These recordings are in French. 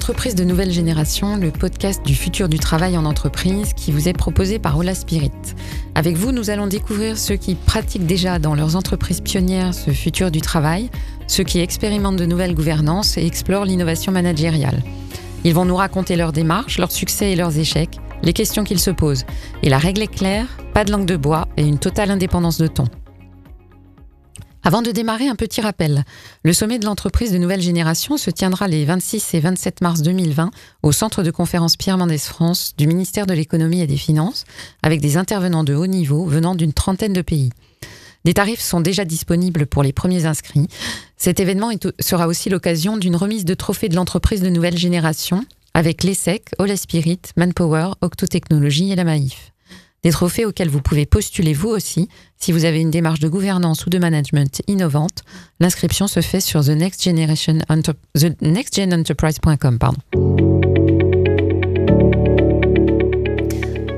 L'entreprise de nouvelle génération, le podcast du futur du travail en entreprise qui vous est proposé par Ola Spirit. Avec vous, nous allons découvrir ceux qui pratiquent déjà dans leurs entreprises pionnières ce futur du travail, ceux qui expérimentent de nouvelles gouvernances et explorent l'innovation managériale. Ils vont nous raconter leurs démarches, leurs succès et leurs échecs, les questions qu'ils se posent. Et la règle est claire, pas de langue de bois et une totale indépendance de ton. Avant de démarrer, un petit rappel. Le sommet de l'entreprise de nouvelle génération se tiendra les 26 et 27 mars 2020 au centre de conférence Pierre Mendès France du ministère de l'économie et des finances, avec des intervenants de haut niveau venant d'une trentaine de pays. Des tarifs sont déjà disponibles pour les premiers inscrits. Cet événement sera aussi l'occasion d'une remise de trophées de l'entreprise de nouvelle génération avec l'ESSEC, All Spirit, Manpower, Octo Technologies et la Maïf des trophées auxquels vous pouvez postuler vous aussi si vous avez une démarche de gouvernance ou de management innovante. L'inscription se fait sur the next generation thenextgenenterprise.com.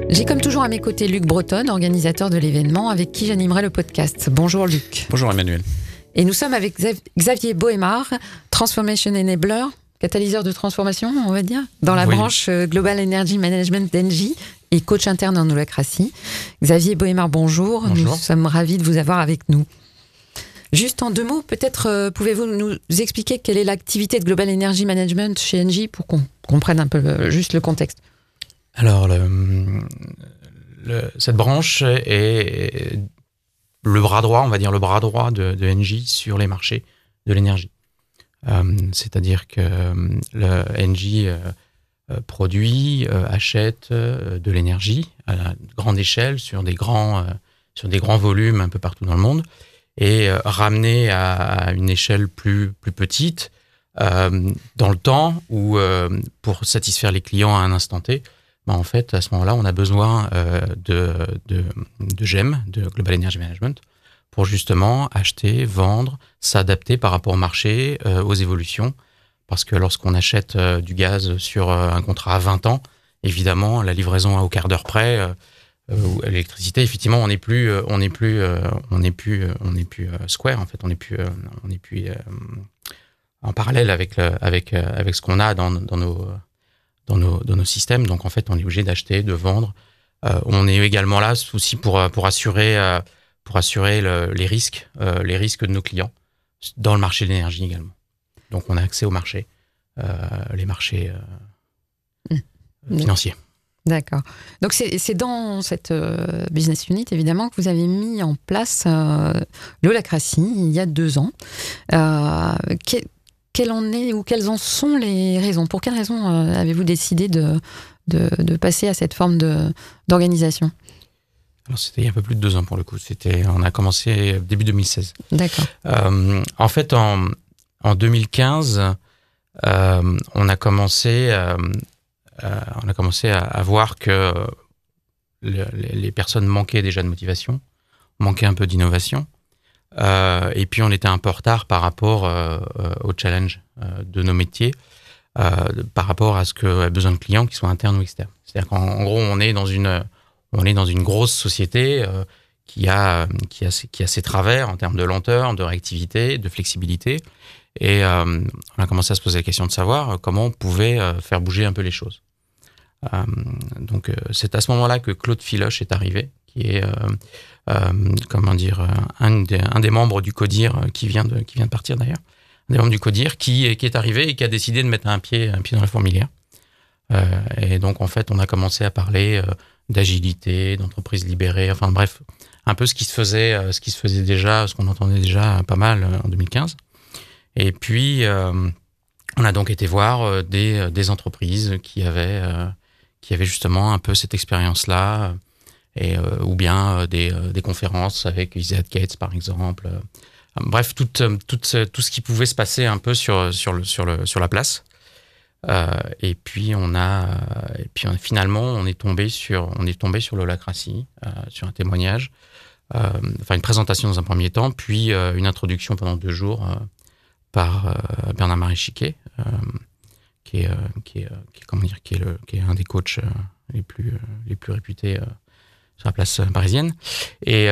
J'ai comme toujours à mes côtés Luc Breton, organisateur de l'événement, avec qui j'animerai le podcast. Bonjour Luc. Bonjour Emmanuel. Et nous sommes avec Xavier Bohémard, Transformation Enabler, catalyseur de transformation, on va dire, dans la branche euh, Global Energy Management d'Engie et coach interne en holacratie. Xavier Bohémard, bonjour. Nous sommes ravis de vous avoir avec nous. Juste en deux mots, peut-être euh, pouvez-vous nous expliquer quelle est l'activité de Global Energy Management chez Engie pour qu'on comprenne un peu euh, juste le contexte? Alors, cette branche est le bras droit, on va dire le bras droit de, de Engie sur les marchés de l'énergie. Euh, c'est-à-dire que le Engie produit, euh, achète euh, de l'énergie à grande échelle sur des grands, sur des grands volumes un peu partout dans le monde et ramener à, une échelle plus, plus petite dans le temps ou pour satisfaire les clients à un instant T, ben en fait, à ce moment-là, on a besoin de, de, de GEM, de Global Energy Management, pour justement acheter, vendre, s'adapter par rapport au marché, aux évolutions parce que lorsqu'on achète euh, du gaz sur euh, un contrat à 20 ans, évidemment, la livraison au quart d'heure près, euh, l'électricité, effectivement, on n'est plus, on n'est plus, on n'est plus, on n'est plus square en fait, on n'est plus, on n'est plus en parallèle avec avec avec ce qu'on a dans, dans nos dans nos, dans nos systèmes. Donc en fait, on est obligé d'acheter, de vendre. on est également là aussi pour pour assurer pour assurer les risques, les risques de nos clients dans le marché de l'énergie également. Donc on a accès au marché, euh, les marchés euh, mmh. financiers. D'accord. Donc c'est dans cette euh, business unit évidemment que vous avez mis en place euh, l'holacratie il y a deux ans. quelle en est ou quelles en sont les raisons? Pour quelles raisons avez-vous décidé de, de, passer à cette forme d'organisation? Alors c'était il y a un peu plus de deux ans pour le coup. C'était, on a commencé début 2016. D'accord. en fait, en, en 2015, euh, on a commencé, euh, euh, on a commencé à, voir que les, personnes manquaient déjà de motivation, manquaient un peu d'innovation. et puis on était un peu en retard par rapport au challenge de nos métiers, par rapport à ce que besoin de clients, qui soient internes ou externes. C'est-à-dire qu'en gros, on est dans une, on est dans une grosse société qui a, qui a, qui a ses travers en termes de lenteur, de réactivité, de flexibilité. Et euh, on a commencé à se poser la question de savoir euh, comment on pouvait euh, faire bouger un peu les choses. donc c'est à ce moment-là que Claude Filoche est arrivé, qui est comment dire un des, membres du CODIR qui vient de qui vient de partir d'ailleurs, un des membres du CODIR qui, qui est arrivé et qui a décidé de mettre un pied un pied dans la fourmilière. et donc en fait on a commencé à parler d'agilité, d'entreprise libérée, enfin bref un peu ce qui se faisait ce qui se faisait déjà, ce qu'on entendait déjà pas mal en 2015. Et puis, euh, on a donc été voir euh, des, euh, des entreprises qui avaient, qui avaient justement un peu cette expérience-là, ou bien des, conférences avec Easy Gates, par exemple. Bref, tout, ce qui pouvait se passer un peu sur, sur, la place. Et puis on a, et puis finalement on est tombé sur, on est tombé sur l'holacratie, sur un témoignage, enfin une présentation dans un premier temps, puis une introduction pendant deux jours par euh, Bernard-Marie Chiquet, euh, qui est, euh, un des coachs les plus, les plus réputés sur la place parisienne. Et,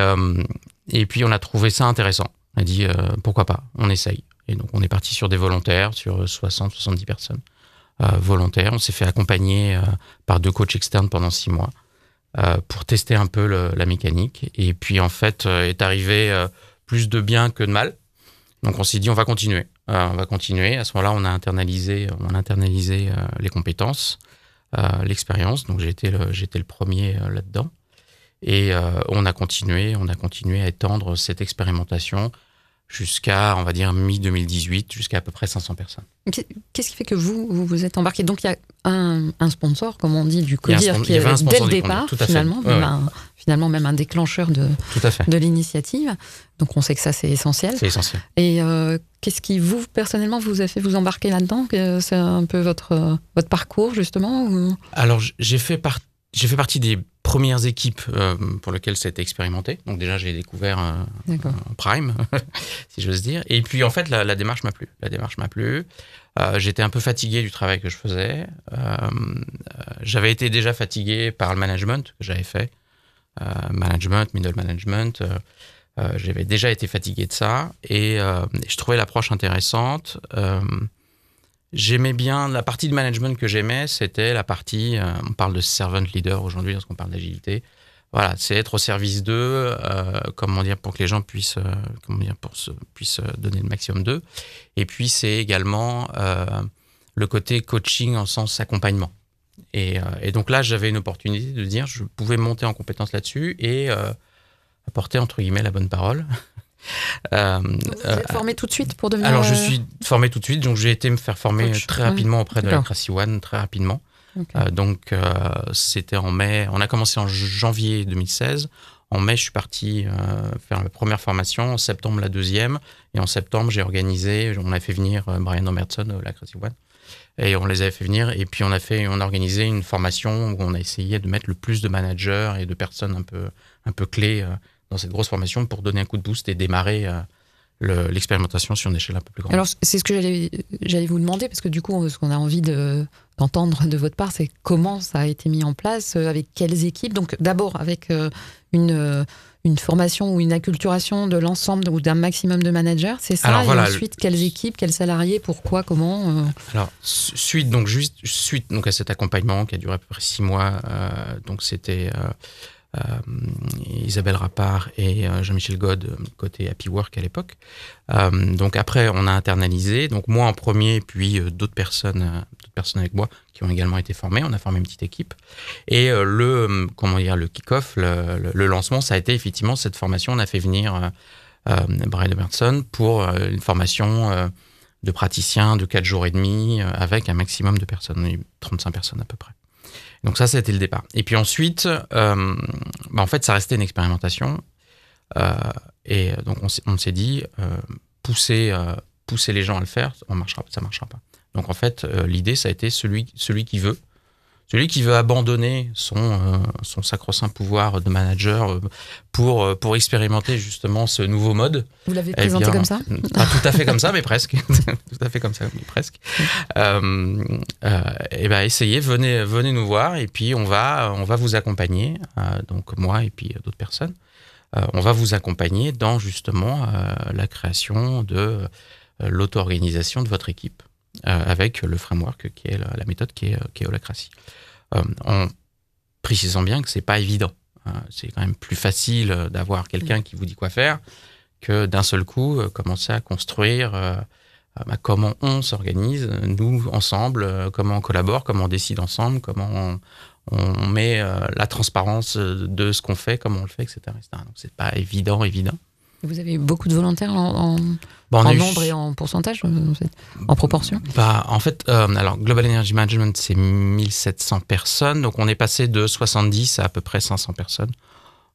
et puis on a trouvé ça intéressant. On a dit pourquoi pas, on essaye. Et donc on est parti sur des volontaires, sur 60-70 personnes volontaires. On s'est fait accompagner par deux coachs externes pendant six mois pour tester un peu la mécanique. Et puis en fait, est arrivé plus de bien que de mal. Donc on s'est dit on va continuer. on va continuer. À ce moment-là, on a internalisé, internalisé les compétences, l'expérience. Donc été le, j'étais le premier là-dedans. Et euh, on a continué, on a continué à étendre cette expérimentation jusqu'à, on va dire, mi-2018, jusqu'à à peu près 500 personnes. Qu'est-ce qui fait que vous, vous vous êtes embarqué? Donc il y a un, un, sponsor, comme on dit, du CODIR, qui est dès le départ, finalement, même un, finalement même un déclencheur de, de l'initiative. Donc on sait que ça, c'est essentiel. C'est essentiel. Et euh, qu'est-ce qui, vous, personnellement, vous a fait vous embarquer là-dedans? C'est un peu votre, votre parcours, justement Alors j'ai fait fait partie des premières équipes euh, pour lesquelles c'était expérimenté. Donc déjà, j'ai découvert euh, prime, si j'ose dire. Et puis en fait, la, démarche m'a plu. La démarche m'a plu. Euh, j'étais un peu fatigué du travail que je faisais. j'avais été déjà fatigué par le management que j'avais fait. management, middle management. j'avais déjà été fatigué de ça. Et je trouvais l'approche intéressante. J'aimais bien la partie de management que j'aimais, c'était la partie, euh, on parle de servant leader aujourd'hui lorsqu'on parle d'agilité. Voilà, c'est être au service d'eux, euh, comment dire, pour que les gens puissent, euh, comment dire, pour se, puissent donner le maximum d'eux. Et puis c'est également le côté coaching en sens accompagnement. Et, et donc là, j'avais une opportunité de dire, je pouvais monter en compétence là-dessus et apporter entre guillemets la bonne parole euh, vous êtes euh, formé tout de suite pour devenir. Alors, je euh, suis formé tout de suite, donc j'ai été me faire former très rapidement auprès de la Crassy One, très rapidement. donc, c'était en mai. On a commencé en janvier 2016. En mai, je suis parti faire la première formation. En septembre, la deuxième. Et en septembre, j'ai organisé. On a fait venir Brian Omertson, la Crazy One. Et on les avait fait venir. Et puis, on a, fait, on a organisé une formation où on a essayé de mettre le plus de managers et de personnes un peu, un peu clés dans cette grosse formation pour donner un coup de boost et démarrer euh, l'expérimentation sur une échelle un peu plus grande. Alors, c'est ce que j'allais vous demander, parce que du coup, ce qu'on a envie d'entendre de, votre part, c'est comment ça a été mis en place, euh, avec quelles équipes. Donc, d'abord, avec euh, une, une formation ou une acculturation de l'ensemble ou d'un maximum de managers, c'est ça? Alors, Et ensuite, quelles équipes, quels salariés, pourquoi, comment Alors, suite, donc, juste, suite donc, à cet accompagnement qui a duré à peu près six mois, donc c'était euh, Isabelle Rappard et euh, Jean-Michel God euh, côté Happy Work à l'époque. donc après, on a internalisé. Donc moi en premier, puis d'autres personnes, personnes avec moi qui ont également été formées. On a formé une petite équipe. Et le comment dire, le kick-off, le, lancement, ça a été effectivement cette formation. On a fait venir Brian Emerson pour une formation de praticiens de 4 jours et demi avec un maximum de personnes, 35 personnes à peu près. Donc ça, c'était le départ. Et puis ensuite, euh, bah en fait, ça restait une expérimentation. Euh, et donc on s'est dit, euh, pousser, pousser les gens à le faire, on marchera, ça ne marchera pas. Donc en fait, l'idée, ça a été celui, celui qui veut celui qui veut abandonner son, euh, son sacro-saint pouvoir de manager euh, pour, euh, pour expérimenter justement ce nouveau mode. Vous l'avez eh présenté comme ça Pas tout à fait comme ça, mais presque. tout à fait comme ça, mais presque. euh, et ben essayez, venez, venez nous voir et puis on va, on va vous accompagner, donc moi et puis d'autres personnes. on va vous accompagner dans justement la création de l'auto-organisation de votre équipe. Avec le framework qui est la, la méthode qui est, qui est Holacracy. Euh, en précisant bien que c'est pas évident. Hein. C'est quand même plus facile euh, d'avoir quelqu'un qui vous dit quoi faire que d'un seul coup euh, commencer à construire bah, comment on s'organise, nous ensemble, comment on collabore, comment on décide ensemble, comment on, met la transparence de ce qu'on fait, comment on le fait, etc. etc. Donc c'est pas évident, évident. Vous avez beaucoup de volontaires en, en nombre et en pourcentage, euh, en proportion? Bah, En fait, euh, alors Global Energy Management, c'est 1700 personnes. Donc on est passé de 70 à à peu près 500 personnes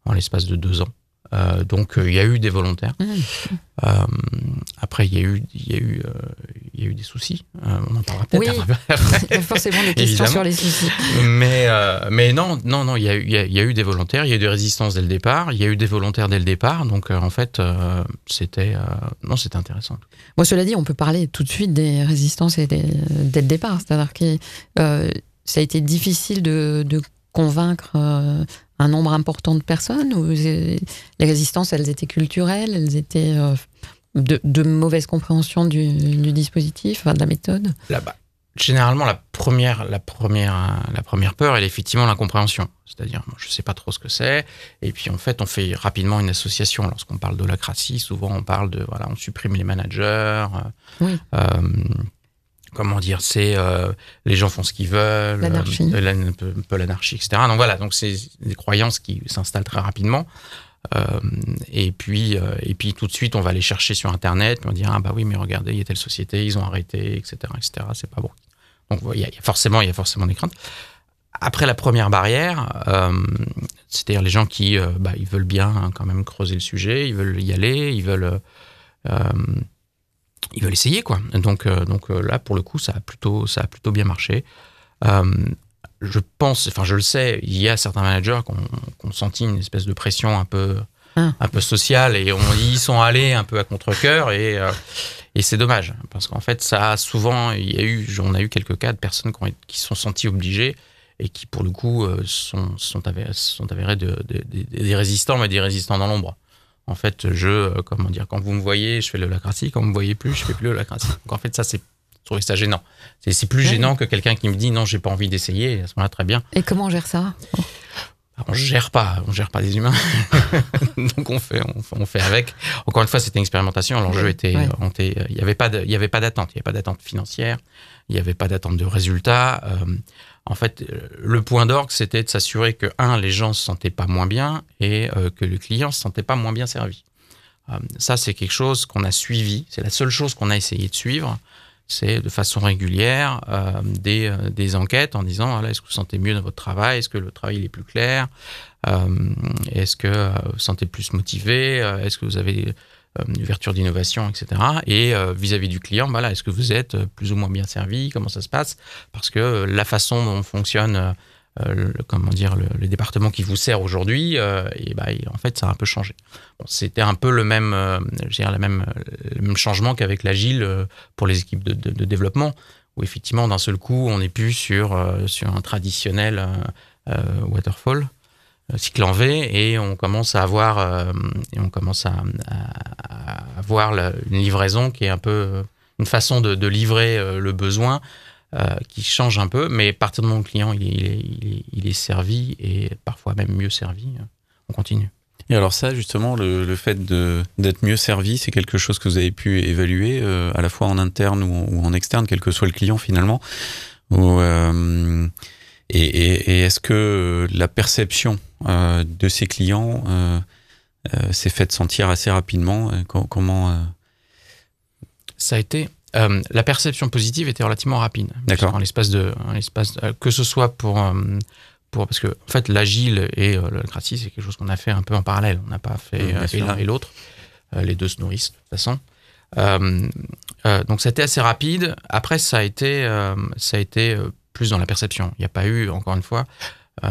en l'espace de deux ans. Euh, donc il y a eu des volontaires. Mmh. après, il y a eu, il y a eu, il y a eu des soucis. on en parlera peut-être oui. après. forcément des questions sur les soucis. Mais, mais non, non, non, il y, a eu, il y, a eu des volontaires. Il y a eu des résistances dès le départ. Il y a eu des volontaires dès le départ. Donc en fait, c'était, non, c'était intéressant. Moi, cela dit, on peut parler tout de suite des résistances et dès le départ. C'est-à-dire que ça a été difficile de, de convaincre un nombre important de personnes ou les résistances, elles étaient culturelles, elles étaient euh, de, de mauvaise compréhension du, du dispositif, enfin, de la méthode? Là-bas. Généralement, la première, la, première, la première peur, elle est effectivement l'incompréhension. C'est-à-dire, je ne sais pas trop ce que c'est. Et puis, en fait, on fait rapidement une association. Lorsqu'on parle d'holacratie, souvent, on parle de, voilà, on supprime les managers. Oui. Euh, comment dire, c'est euh, les gens font ce qu'ils veulent, L'anarchie. euh, un peu, l'anarchie, etc. Donc voilà, donc c'est des croyances qui s'installent très rapidement. Euh, et puis, et puis tout de suite, on va aller chercher sur Internet, puis on dit ah bah oui, mais regardez, il y a telle société, ils ont arrêté, etc., etc. C'est pas bon. Donc il y, a, il y a forcément, il y a forcément des craintes. Après la première barrière, c'est-à-dire les gens qui, bah, ils veulent bien hein, quand même creuser le sujet, ils veulent y aller, ils veulent, ils veulent essayer quoi. Donc, euh, donc euh, là, pour le coup, ça a plutôt, ça a plutôt bien marché. Euh, je pense, enfin je le sais, il y a certains managers qui ont, qui ont senti une espèce de pression un peu, Ah. un peu sociale et on, ils y sont allés un peu à contre-cœur et, euh, et c'est dommage parce qu'en fait ça a souvent, il y a eu, on a eu quelques cas de personnes qui, ont, qui sont senties obligées et qui pour le coup sont, sont avérés, sont avérés de, de- de- des résistants mais des résistants dans l'ombre. En fait, je, euh, comment dire, quand vous me voyez, je fais le lacratie, quand vous me voyez plus, je fais plus le lacratie. Donc en fait, ça, c'est, je trouvais ça gênant. C'est, plus Ouais. gênant que quelqu'un qui me dit non, j'ai pas envie d'essayer. À ce moment-là, très bien. Et comment on gère ça? On gère pas, on gère pas des humains. Donc on fait, on, fait- on fait avec. Encore une fois, c'était une expérimentation. L'enjeu était, ouais. était- il y avait pas, de, il y avait pas d'attente. Il y avait pas d'attente financière. Il n'y avait pas d'attente de résultats. Euh, en fait, euh, le point d'orgue, c'était de s'assurer que un, les gens se sentaient pas moins bien et euh, que le client se sentait pas moins bien servi. Ça, c'est quelque chose qu'on a suivi. C'est la seule chose qu'on a essayé de suivre. C'est de façon régulière des, enquêtes en disant est-ce que vous sentez mieux dans votre travail? Est-ce que le travail il est plus clair? Est-ce que vous vous sentez plus motivé? Est-ce que vous avez une ouverture d'innovation, etc. Et euh, vis-à-vis du client, voilà, est-ce que vous êtes euh, plus ou moins bien servi? Comment ça se passe? Parce que euh, la façon dont fonctionne euh, euh, le, comment dire, le, département qui vous sert aujourd'hui, euh, et bah, en fait, ça a un peu changé. C'était un peu le même, euh, même, changement qu'avec l'agile euh, pour les équipes de, développement, où effectivement, d'un seul coup, on n'est plus sur, euh, sur un traditionnel euh, euh, waterfall, euh, cycle en V, et on commence à avoir, euh, on commence à, avoir une livraison qui est un peu euh, une façon de, de livrer euh, le besoin euh, qui change un peu, mais à partir où le client il est, il est- servi et parfois même mieux servi, euh, on continue. Et alors ça, justement, le, le fait de- d'être mieux servi, c'est quelque chose que vous avez pu évaluer euh, à la fois en interne ou en, externe, quel que soit le client finalement. Ou, euh, et est-ce que la perception euh, de ces clients euh, euh, s'est faite sentir assez rapidement co- Comment Ça a été la perception positive était relativement rapide. D'accord. En l'espace de, en l'espace que ce soit pour pour parce que en fait l'agile et euh, le gratis c'est quelque chose qu'on a fait un peu en parallèle. On n'a pas fait Mm, euh, sûr. l'un et l'autre. Euh, les deux se nourrissent de toute façon. Donc c'était assez rapide. Après ça a été ça a été plus dans la perception. Il n'y a pas eu encore une fois. Euh,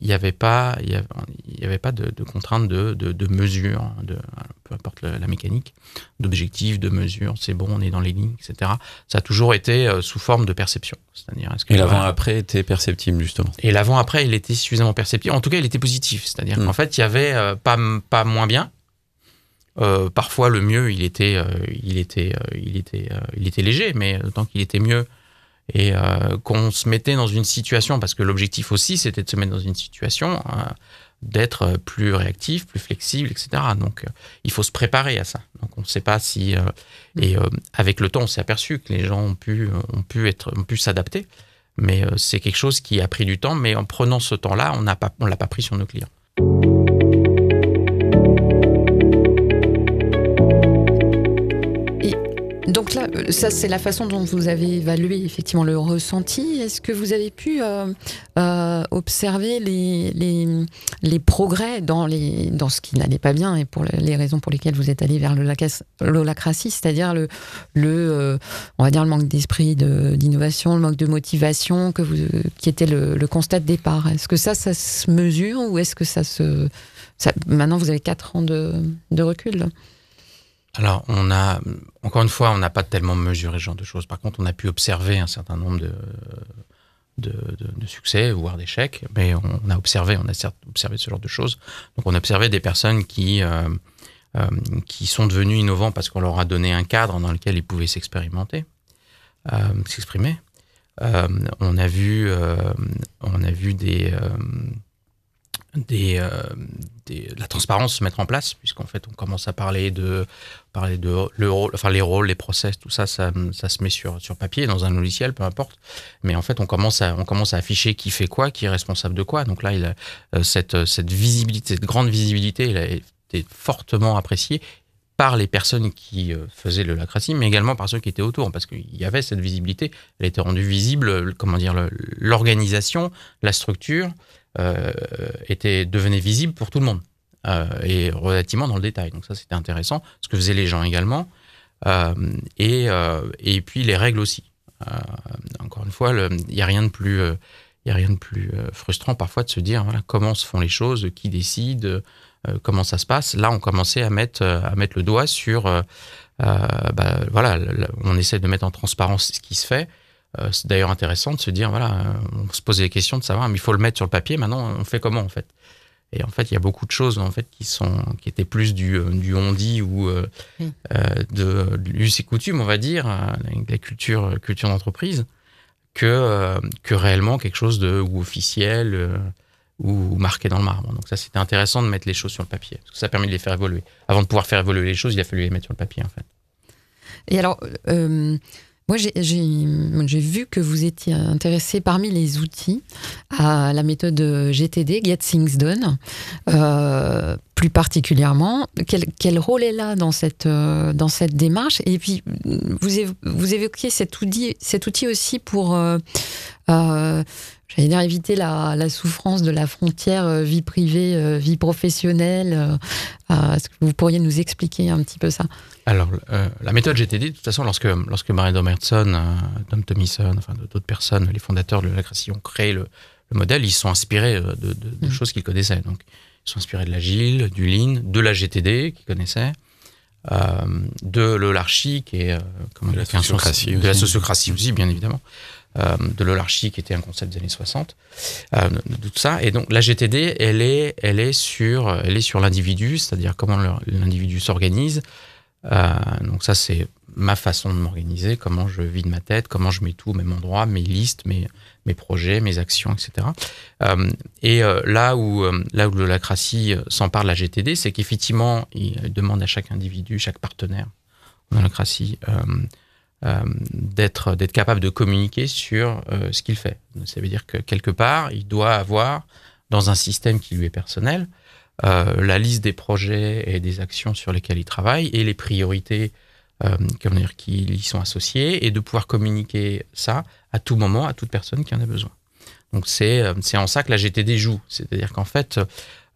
il n'y avait pas, il y avait, y avait pas de, de contrainte de, de, de mesure, de, peu importe la mécanique, d'objectifs, de mesures, c'est bon, on est dans les lignes, etc. Ça a toujours été euh, sous forme de perception. C'est-à-dire, est-ce que Et l'avant-après était perceptible, justement. et l'avant-après, il était suffisamment perceptible. En tout cas, il était positif. C'est-à-dire Mm. qu'en fait, il y avait euh, pas, pas moins bien. Euh, parfois, le mieux, il était, il était, il était, il était léger, mais tant qu'il était mieux et euh, qu'on se mettait dans une situation, parce que l'objectif aussi, c'était de se mettre dans une situation euh, d'être plus réactif, plus flexible, etc. Donc, euh, il faut se préparer à ça. Donc, on ne sait pas si euh, et euh, avec le temps, on s'est aperçu que les gens ont pu, ont pu être, ont pu s'adapter. Mais euh, c'est quelque chose qui a pris du temps, mais en prenant ce temps-là, on n'a l'a pas pris sur nos clients. Donc là, euh, ça c'est la façon dont vous avez évalué effectivement le ressenti. Est-ce que vous avez pu euh, euh, observer les, les, progrès dans, les, dans ce qui n'allait pas bien et pour les raisons pour lesquelles vous êtes allé vers l'holacratie, c'est-à-dire le, le, on va dire le manque d'esprit de- d'innovation, le manque de motivation que qui était le, constat de départ. Est-ce que ça, ça se mesure ou est-ce que ça se... maintenant, vous avez quatre ans de, de recul? Alors, on a, encore une fois, on n'a pas tellement mesuré ce genre de choses. Par contre, on a pu observer un certain nombre de, de, succès, voire d'échecs, mais on, a observé, on a certes observé ce genre de choses. Donc, on a observé des personnes qui, euh, qui sont devenus innovants parce qu'on leur a donné un cadre dans lequel ils pouvaient s'expérimenter, s'exprimer. on a vu, on a vu des des, euh, des, la transparence se mettre en place, puisqu'en fait, on commence à parler de, parler de le rôle, enfin, les rôles, les process, tout ça, ça, se met sur, sur papier, dans un logiciel, peu importe. Mais en fait, on commence à, on commence à afficher qui fait quoi, qui est responsable de quoi. Donc là, il a, euh, cette, cette visibilité, cette grande visibilité, elle a été fortement appréciée par les personnes qui euh, faisaient le lacratie, mais également par ceux qui étaient autour, parce qu'il y avait cette visibilité. Elle était rendue visible, comment dire, l'organisation, la structure, euh, était, devenait visible pour tout le monde euh, et relativement dans le détail. Donc ça, c'était intéressant, ce que faisaient les gens également. Euh, et, et puis les règles aussi. encore une fois, il n'y a rien de plus, il a rien de plus frustrant parfois de se dire comment se font les choses, qui décide, comment ça se passe. Là, on commençait à mettre, à mettre le doigt sur, bah, voilà, on essaie de mettre en transparence ce qui se fait. Euh, c'est d'ailleurs intéressant de se dire, voilà, euh, on se posait les questions de savoir, mais il faut le mettre sur le papier, maintenant on fait comment en fait? Et en fait, il y a beaucoup de choses en fait qui sont qui étaient plus du euh, du on dit ou euh, de l'us et coutume, on va dire, la culture culture d'entreprise, que que réellement quelque chose de ou officiel ou marqué dans le marbre. Donc ça, c'était intéressant de mettre les choses sur le papier, parce que ça permet de les faire évoluer. Avant de pouvoir faire évoluer les choses, il a fallu les mettre sur le papier en fait. Et alors. Moi, j'ai vu que vous étiez intéressé parmi les outils à la méthode GTD, Get Things Done. Euh, plus particulièrement, quel, rôle est là dans cette, euh, dans cette démarche? Et puis, vous, vous évoquiez cet outil, cet outil aussi pour, euh, j'allais dire, éviter la, la, souffrance de la frontière vie privée, vie professionnelle. Est-ce que vous pourriez nous expliquer un petit peu ça alors, euh, la méthode GTD, de toute façon, lorsque, lorsque Marie Domerson, euh, Tom Thompson, enfin d'autres personnes, les fondateurs de la ont créé le, modèle, ils sont inspirés euh, de, de, mm. choses qu'ils connaissaient. Donc, ils sont inspirés de l'agile, du lean, de la GTD qu'ils connaissaient, de l'olarchie, qui est comment de la sociocratie, de la sociocratie aussi, bien évidemment. De l'olarchie qui était un concept des années 60, de, tout ça. Et donc la GTD, elle est, elle est sur, elle est sur l'individu, c'est-à-dire comment l'individu s'organise, euh, donc ça, c'est ma façon de m'organiser, comment je vide ma tête, comment je mets tout au même endroit, mes listes, mes, mes projets, mes actions, etc. Euh, et euh, là où là où s'empare de la GTD, c'est qu'effectivement, il demande à chaque individu, chaque partenaire en holacratie d'être d'être capable de communiquer sur ce qu'il fait. Ça veut dire que quelque part, il doit avoir dans un système qui lui est personnel euh, la liste des projets et des actions sur lesquelles ils travaillent et les priorités euh, dire, qui y sont associées et de pouvoir communiquer ça à tout moment à toute personne qui en a besoin. Donc c'est euh, en ça que la GTD joue. C'est-à-dire qu'en fait,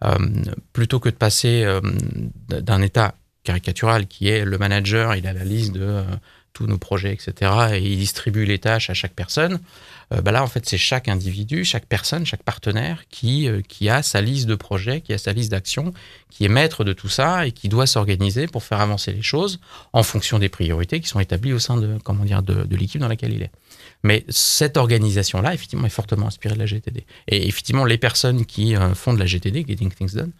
euh, plutôt que de passer d'un état caricatural qui est le manager, il a la liste de tous nos projets, etc., et il distribue les tâches à chaque personne, euh, bah là, en fait, c'est chaque individu, chaque personne, chaque partenaire qui, euh, qui a sa liste de projets, qui a sa liste d'actions, qui est maître de tout ça et qui doit s'organiser pour faire avancer les choses en fonction des priorités qui sont établies au sein de, comment dire, de, l'équipe dans laquelle il est. Mais cette organisation-là, effectivement, est fortement inspirée de la GTD. Et effectivement, les personnes qui euh, font de la GTD, Getting Things Done,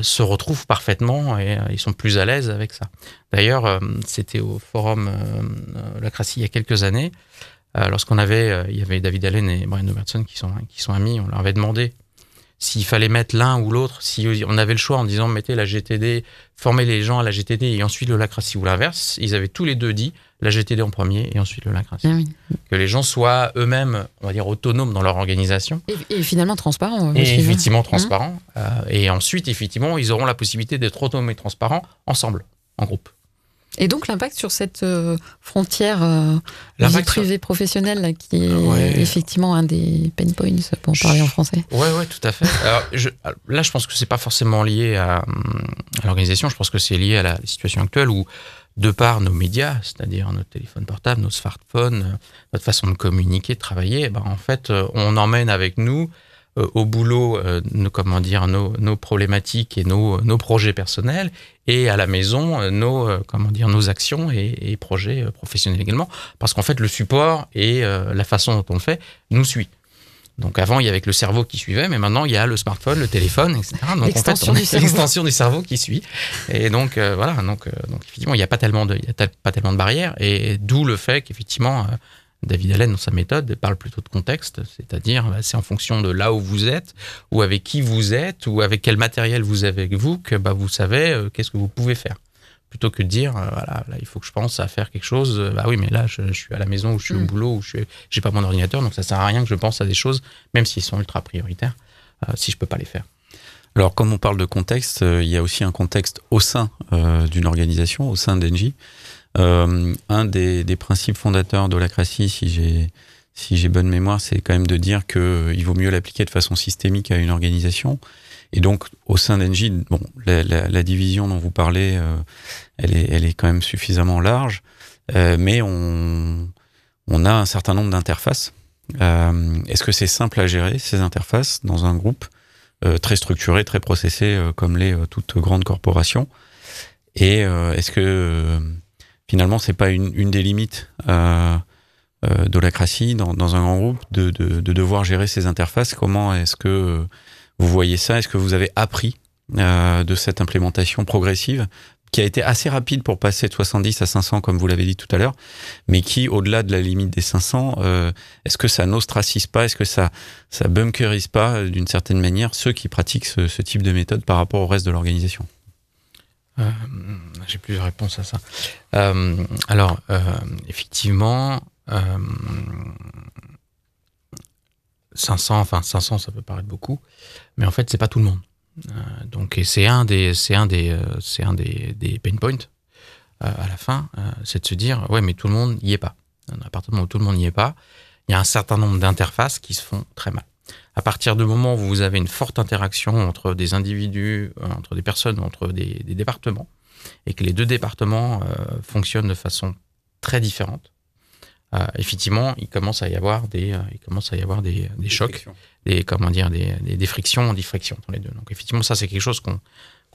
se retrouvent parfaitement et ils sont plus à l'aise avec ça. D'ailleurs, c'était au forum euh, Lacratie il y a quelques années. Euh, lorsqu'on avait, euh, il y avait David Allen et Brian Robertson qui sont, qui sont amis, on leur avait demandé s'il fallait mettre l'un ou l'autre, si on avait le choix en disant mettez la GTD, formez les gens à la GTD et ensuite le Lacratie ou l'inverse, ils avaient tous les deux dit la GTD en premier et ensuite le Lacratie. Ah que les gens soient eux-mêmes, on va dire, autonomes dans leur organisation. Et, finalement transparents. Et effectivement transparents. Mmh. Euh, et ensuite, effectivement, ils auront la possibilité d'être autonomes et transparents ensemble, en groupe. Et donc l'impact sur cette euh, frontière euh, vie privée professionnelle qui est effectivement un des pain points pour parler en français. Ouais, ouais, tout à fait. Alors, je, là, je pense que c'est pas forcément lié à, à l'organisation. Je pense que c'est lié à la situation actuelle où, de par nos médias, c'est-à-dire notre téléphone portable, nos smartphones, euh, notre façon de communiquer, de travailler, eh ben, en fait, on emmène avec nous au boulot euh, nos, comment dire, nos, nos, problématiques et nos, nos projets personnels et à la maison euh, nos, comment dire, nos actions et, et projets professionnels également. Parce qu'en fait, le support et la façon dont on le fait nous suit. Donc avant, il y avait le cerveau qui suivait, mais maintenant, il y a le smartphone, le téléphone, etc. Donc c'est cerveau. l'extension du cerveau qui suit. Et donc, euh, voilà, donc, euh, donc effectivement, il n'y a pas tellement de, il y a pas tellement de barrières. Et d'où le fait qu'effectivement, euh, David Allen, dans sa méthode, parle plutôt de contexte, c'est-à-dire bah, c'est en fonction de là où vous êtes, ou avec qui vous êtes, ou avec quel matériel vous avez avec vous, que bah, vous savez euh, qu'est-ce que vous pouvez faire. Plutôt que de dire, euh, voilà, là, il faut que je pense à faire quelque chose. euh, bah oui, mais là, je, je suis à la maison, ou je suis au Mm. boulot, ou je j'ai pas mon ordinateur, donc ça sert à rien que je pense à des choses, même s'ils sont ultra prioritaires, si je peux pas les faire. Alors, comme on parle de contexte, il y a aussi un contexte au sein d'une organisation, au sein d'Engie. Euh, un des, principes fondateurs si j'ai si j'ai bonne mémoire, c'est quand même de dire que euh, il vaut mieux l'appliquer de façon systémique à une organisation. Et donc, au sein d'Engie, bon, la, la- la division dont vous parlez, euh, elle, est, quand même suffisamment large, mais on, a un certain nombre d'interfaces. Est-ce que c'est simple à gérer, ces interfaces, dans un groupe très structuré, très processé, comme l'est euh, toute grande corporation? Et est-ce que, finalement, c'est pas une, une des limites euh, euh, d'Holacracy dans, dans un grand groupe de, de, de devoir gérer ces interfaces. Comment est-ce que vous voyez ça? Est-ce que vous avez appris euh, de cette implémentation progressive qui a été assez rapide pour passer de 70 à 500, comme vous l'avez dit tout à l'heure, mais qui, au-delà de la limite des 500, euh, est-ce que ça n'ostracise pas? Est-ce que ça, ça bunkerise pas, d'une certaine manière, ceux qui pratiquent ce, ce type de méthode par rapport au reste de l'organisation? Euh, J'ai plusieurs réponses à ça. Euh, alors, euh, effectivement, euh, 500, enfin 500, ça peut paraître beaucoup, mais en fait, c'est pas tout le monde. Euh, donc, c'est un des, c'est un des, euh, c'est un des, des pain points euh, à la fin, euh, c'est de se dire, ouais, mais tout le monde n'y est pas. À partir où tout le monde n'y est pas, il y a un certain nombre d'interfaces qui se font très mal. À partir du moment où vous avez une forte interaction entre des individus, euh, entre des personnes, entre des, des départements, et que les deux départements euh, fonctionnent de façon très différente, euh, effectivement, il commence à y avoir des, euh, il commence à y avoir des, des chocs, des comment dire, des, des, des frictions, des frictions entre les deux. Donc effectivement, ça c'est quelque chose qu'on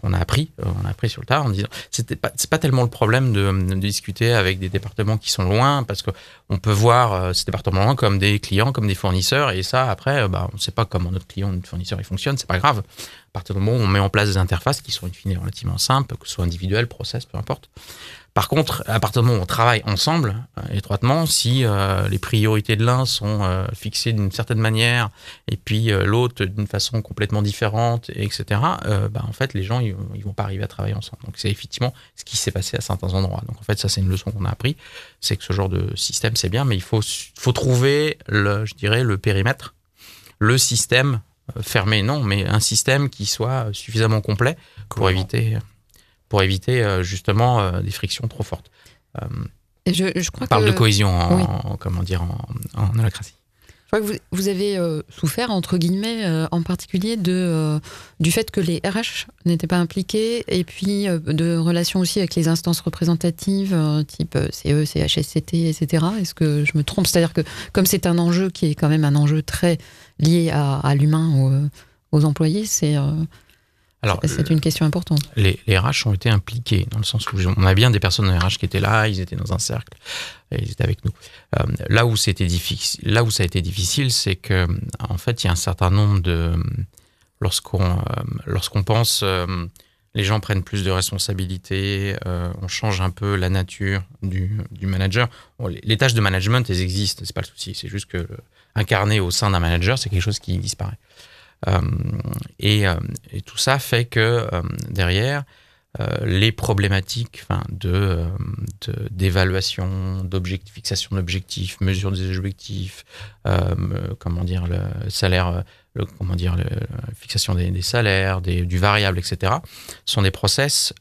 euh, on a appris sur le tard en disant, c'était pas, c'est pas tellement le problème de, discuter avec des départements qui sont loin, parce que on peut voir euh, ces départements loin comme des clients, comme des fournisseurs, et ça après, euh, bah, on ne sait pas comment notre client, notre fournisseur, il fonctionne, c'est pas grave. À partir du moment où on met en place des interfaces qui sont in fine relativement simples, que ce soit individuel, process, peu importe. Par contre, à partir du moment où on travaille ensemble, euh, étroitement, si euh, les priorités de l'un sont euh, fixées d'une certaine manière et puis euh, l'autre d'une façon complètement différente, etc., bah, en fait, les gens, ils, ils vont pas arriver à travailler ensemble. Donc, c'est effectivement ce qui s'est passé à certains endroits. Donc, en fait, ça, c'est une leçon qu'on a appris. C'est que ce genre de système, c'est bien, mais il faut, faut trouver, le, je dirais, le périmètre, le système fermé, non, mais un système qui soit suffisamment complet pour éviter, pour éviter euh, justement euh, des frictions trop fortes. Euh, je, je crois on parle que, de cohésion en, oui. en- comment dire, en, en holacratie. je crois que vous, vous avez euh, souffert, entre guillemets, euh, en particulier de, euh, du fait que les RH n'étaient pas impliqués et puis de relations aussi avec les instances représentatives, type CE, CHSCT, etc. Est-ce que je me trompe? C'est-à-dire que comme c'est un enjeu qui est quand même un enjeu très lié à, à l'humain, aux, aux employés, c'est Alors, c'est une question importante. les, les RH ont été impliqués, dans le sens où on a bien des personnes de RH qui étaient là, ils étaient dans un cercle, et ils étaient avec nous. Euh, là, où c'était difficile, là où ça a été difficile, c'est que en fait, il y a un certain nombre de... Lorsqu'on euh, lorsqu'on pense, euh, les gens prennent plus de responsabilités, euh, on change un peu la nature du, du manager. Bon, les, les tâches de management, elles existent, c'est pas le souci, c'est juste que le- incarner au sein d'un manager, c'est quelque chose qui disparaît. Euh, et, euh, et tout ça fait que euh, derrière, les problématiques de, d'évaluation, d'objectifs, fixation d'objectifs, mesure des objectifs, me- comment dire, le salaire, comment dire, le, fixation des, salaires, du variable, etc., sont des process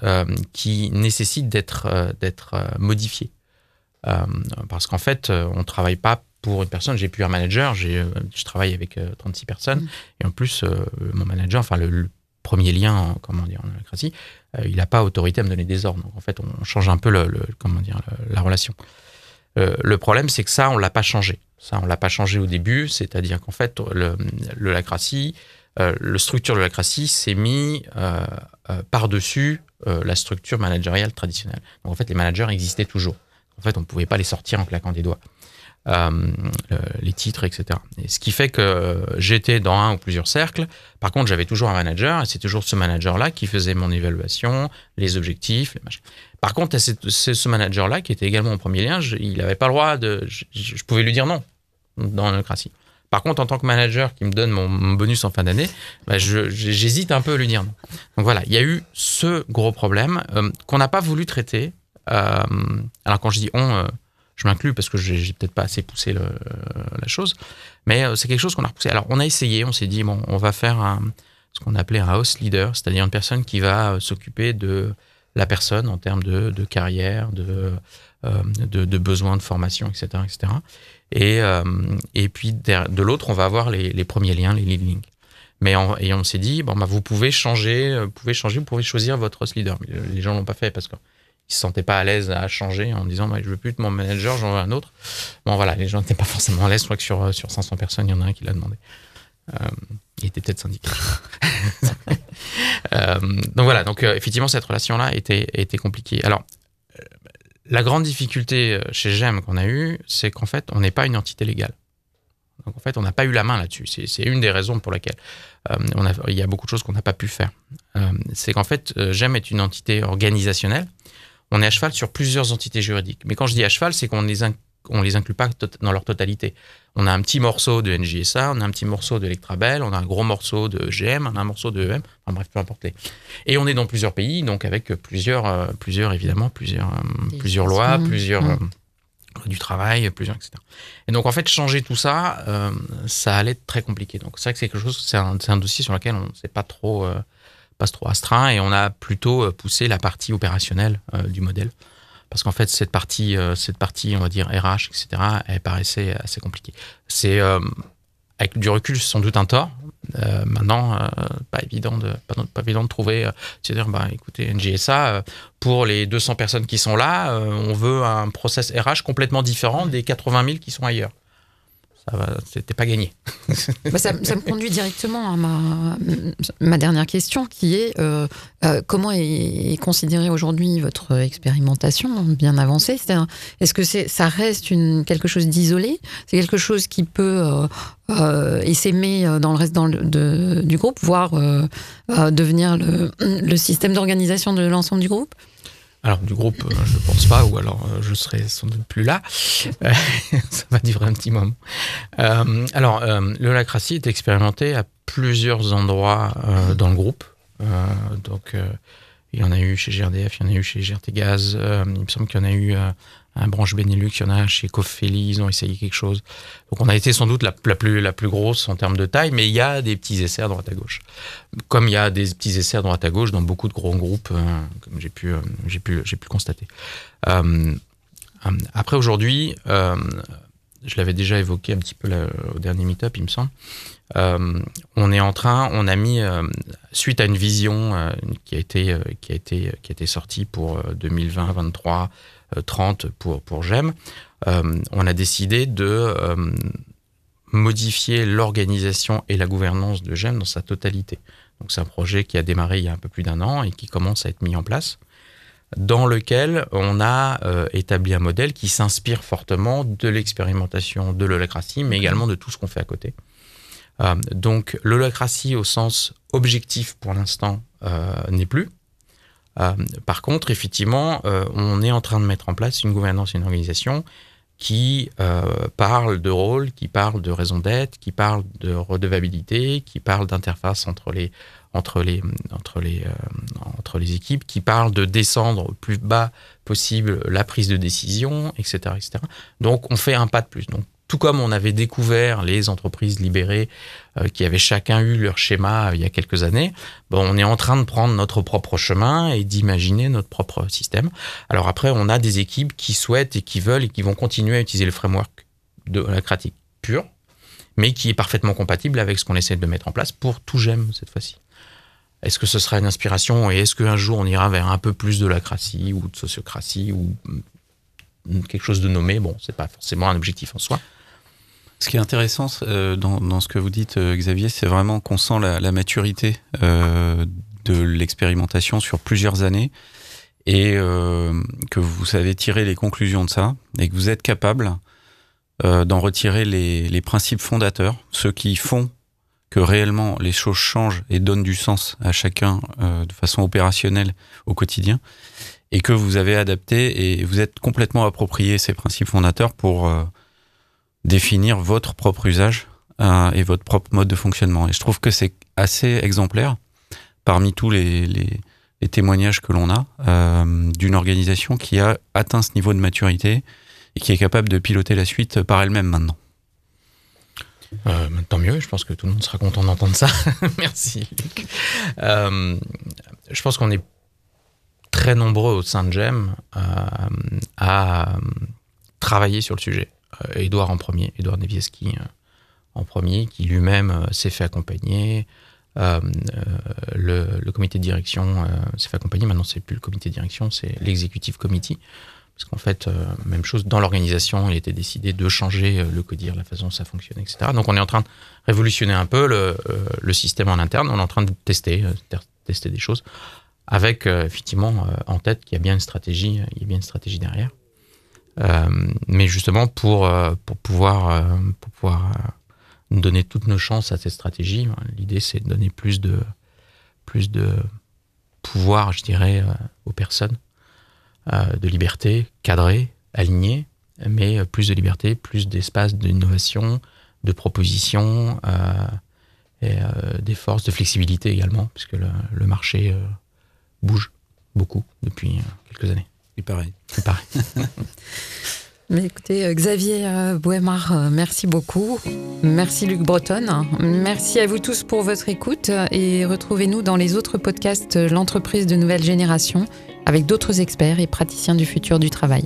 qui nécessitent d'être, d'être modifiés. Parce qu'en fait, on ne travaille pas pour une personne. J'ai plus un manager, j'ai, euh, je travaille avec euh, 36 personnes. Mm. Et en plus, euh, mon manager, enfin, le, le premier lien, en- comment dire, en euh, il n'a pas autorité à me donner des ordres. Donc, en fait, on change un peu le, le- comment dire, le- la relation. Euh, le problème, c'est que ça, on l'a pas changé. Ça, on l'a pas changé au début. C'est-à-dire qu'en fait, le, le lacratie, euh, le structure de lacratie s'est mis euh, euh, par-dessus euh, la structure managériale traditionnelle. Donc, en fait, les managers existaient toujours. En fait, on ne pouvait pas les sortir en claquant des doigts. Les titres, etc. Et ce qui fait que j'étais dans un ou plusieurs cercles. Par contre, j'avais toujours un manager et c'est toujours ce manager-là qui faisait mon évaluation, les objectifs, les machins. Par contre, c'est ce manager-là qui était également mon premier lien. il n'avait pas le droit de. Je, pouvais lui dire non dans l'holacratie. Par contre, en tant que manager qui me donne mon, bonus en fin d'année, bah, j'hésite un peu à lui dire non. Donc voilà, il y a eu ce gros problème euh, qu'on n'a pas voulu traiter. Euh, alors quand je dis on, euh, je m'inclus parce que j'ai peut-être pas assez poussé la chose, mais c'est quelque chose qu'on a repoussé. Alors on a essayé, on s'est dit bon, on va faire ce qu'on appelait un house leader, c'est-à-dire une personne qui va s'occuper de la personne en termes de, carrière, de, de, de, besoins de formation, etc., etc. Et, euh, et puis de l'autre, on va avoir les, premiers liens, les lead links. Mais et on s'est dit, bon, bah, vous pouvez changer, euh, vous pouvez changer, vous pouvez choisir votre host leader. Les gens l'ont pas fait parce se sentaient pas à l'aise à changer en disant, bah, je veux plus de mon manager, j'en veux un autre. Bon, voilà, les gens n'étaient pas forcément à l'aise. Je crois que sur, euh, sur 500 personnes, il y en a un qui l'a demandé. Euh, il était peut-être syndicat. euh, donc voilà, donc effectivement, cette relation-là était, était compliquée. Alors, la grande difficulté chez GEM qu'on a eue, c'est qu'en fait, on n'est pas une entité légale. Donc en fait, on n'a pas eu la main là-dessus. C'est une des raisons pour a, il y a beaucoup de choses qu'on n'a pas pu faire. C'est qu'en fait, GEM est une entité organisationnelle. On est à cheval sur plusieurs entités juridiques. Mais quand je dis à cheval, c'est qu'on les, on les inclut pas dans leur totalité. On a un petit morceau de NJSA, on a un petit morceau d'Electrabel, on a un gros morceau de GM, on a un morceau de EM, enfin bref, peu importe Et on est dans plusieurs pays, donc avec plusieurs, euh, plusieurs évidemment, plusieurs, euh, plusieurs lois, plusieurs euh, du travail, plusieurs, etc. Et donc en fait, changer tout ça, ça allait être très compliqué. Donc c'est vrai que c'est quelque chose, c'est un, un, dossier sur lequel on ne s'est pas trop, pas trop astreint et on a plutôt poussé la partie opérationnelle du modèle parce qu'en fait cette partie, euh, cette partie, on va dire RH, etc., elle paraissait assez compliquée. C'est euh, avec du recul sans doute un tort. Euh, maintenant, pas évident de pas, évident de trouver. C'est-à-dire, bah, écoutez, NGSA, pour les 200 personnes qui sont là, on veut un process RH complètement différent des 80 000 qui sont ailleurs c'était pas gagné. Bah, ça, me conduit directement à ma, dernière question qui est euh, euh, comment est, considérée aujourd'hui votre expérimentation bien avancée? Est-ce que ça reste quelque chose d'isolé? C'est quelque chose qui peut euh, euh essaimer dans le reste du groupe, voire devenir le système d'organisation de l'ensemble du groupe? Alors du groupe, euh, je ne pense pas, ou alors euh, je serai sans doute plus là. Euh, ça va durer un petit moment. alors, l'holacratie est expérimenté à plusieurs endroits dans le groupe. donc, il y en a eu chez GRDF, il y en a eu chez GRT Gaz, il me semble qu'il y en a eu un branche Benelux, il y en a chez Cofeli, ils ont essayé quelque chose. Donc on a été sans doute la, plus, la plus grosse en termes de taille, mais il y a des petits essais à droite à gauche. Comme il y a des petits essais à droite à gauche dans beaucoup de gros groupes, euh, comme j'ai pu, euh, j'ai pu, j'ai pu constater. Euh, après aujourd'hui, je l'avais déjà évoqué un petit peu au dernier meet-up, il me semble. on est en train, on a mis suite à une vision qui a été qui a été qui a été sortie pour 2020-2023 30 pour, pour GEM, euh, on a décidé de euh, modifier l'organisation et la gouvernance de GEM dans sa totalité. Donc c'est un projet qui a démarré il y a un peu plus d'un an et qui commence à être mis en place, dans lequel on a euh, établi un modèle qui s'inspire fortement de l'expérimentation de l'holacratie, mais également de tout ce qu'on fait à côté. donc l'holacratie au sens objectif pour l'instant n'est plus. Euh, par contre, effectivement, euh, on est en train de mettre en place une gouvernance une organisation qui euh, parle de rôle, qui parle de raison d'être, qui parle de redevabilité, qui parle d'interface entre les, entre les, entre les, entre les équipes, qui parle de descendre au plus bas possible la prise de décision, etc., etc. Donc, on fait un pas de plus. Tout comme on avait découvert les entreprises libérées euh, qui avaient chacun eu leur schéma euh, il y a quelques années, bon, on est en train de prendre notre propre chemin et d'imaginer notre propre système. Alors après, on a des équipes qui souhaitent et qui veulent et qui vont continuer à utiliser le framework de la critique pure, mais qui est parfaitement compatible avec ce qu'on essaie de mettre en place pour tout j'aime cette fois-ci. Est-ce que ce sera une inspiration et est-ce qu'un jour on ira vers un peu plus de lacratie ou de sociocratie ou mm, quelque chose de nommé? Bon, c'est pas forcément un objectif en soi. Ce qui est intéressant euh, dans, ce que vous dites, euh, Xavier, c'est vraiment qu'on sent la, maturité euh, de l'expérimentation sur plusieurs années et que vous savez tirer les conclusions de ça et que vous êtes capable d'en retirer les, les principes fondateurs, ceux qui font que réellement les choses changent et donnent du sens à chacun de façon opérationnelle au quotidien, et que vous avez adapté et vous êtes complètement approprié ces principes fondateurs pour définir votre propre usage euh, et votre propre mode de fonctionnement. Et je trouve que c'est assez exemplaire parmi tous les, témoignages que l'on a euh, d'une organisation qui a atteint ce niveau de maturité et qui est capable de piloter la suite par elle-même maintenant. Euh, tant mieux, je pense que tout le monde sera content d'entendre ça. Merci je pense qu'on est très nombreux au sein de GEM à travailler sur le sujet. Edouard en premier, Edouard Nevieski en premier, qui lui-même s'est fait accompagner. Euh, le, comité de direction s'est fait accompagner. Maintenant, c'est plus le comité de direction, c'est l'executive committee. Parce qu'en fait, euh, même chose, dans l'organisation, il était décidé de changer le CODIR, la façon dont ça fonctionne, etc. Donc on est en train de révolutionner un peu le, le système en interne. On est en train de tester, tester des choses, avec effectivement en tête qu'il y a bien une stratégie, il y a bien une stratégie derrière. Euh, mais justement pour, pour pouvoir, pour pouvoir donner toutes nos chances à cette stratégie. L'idée, c'est de donner plus de, plus de pouvoir, je dirais, aux personnes, de liberté, cadrée, alignée, mais plus de liberté, plus d'espace d'innovation, de proposition, et des forces de flexibilité également, puisque le, le marché bouge beaucoup depuis quelques années. Et pareil. C'est pareil. Mais écoutez, Xavier Bohémard, merci beaucoup. Merci Luc Breton. Merci à vous tous pour votre écoute et retrouvez-nous dans les autres podcasts L'entreprise de nouvelle génération avec d'autres experts et praticiens du futur du travail.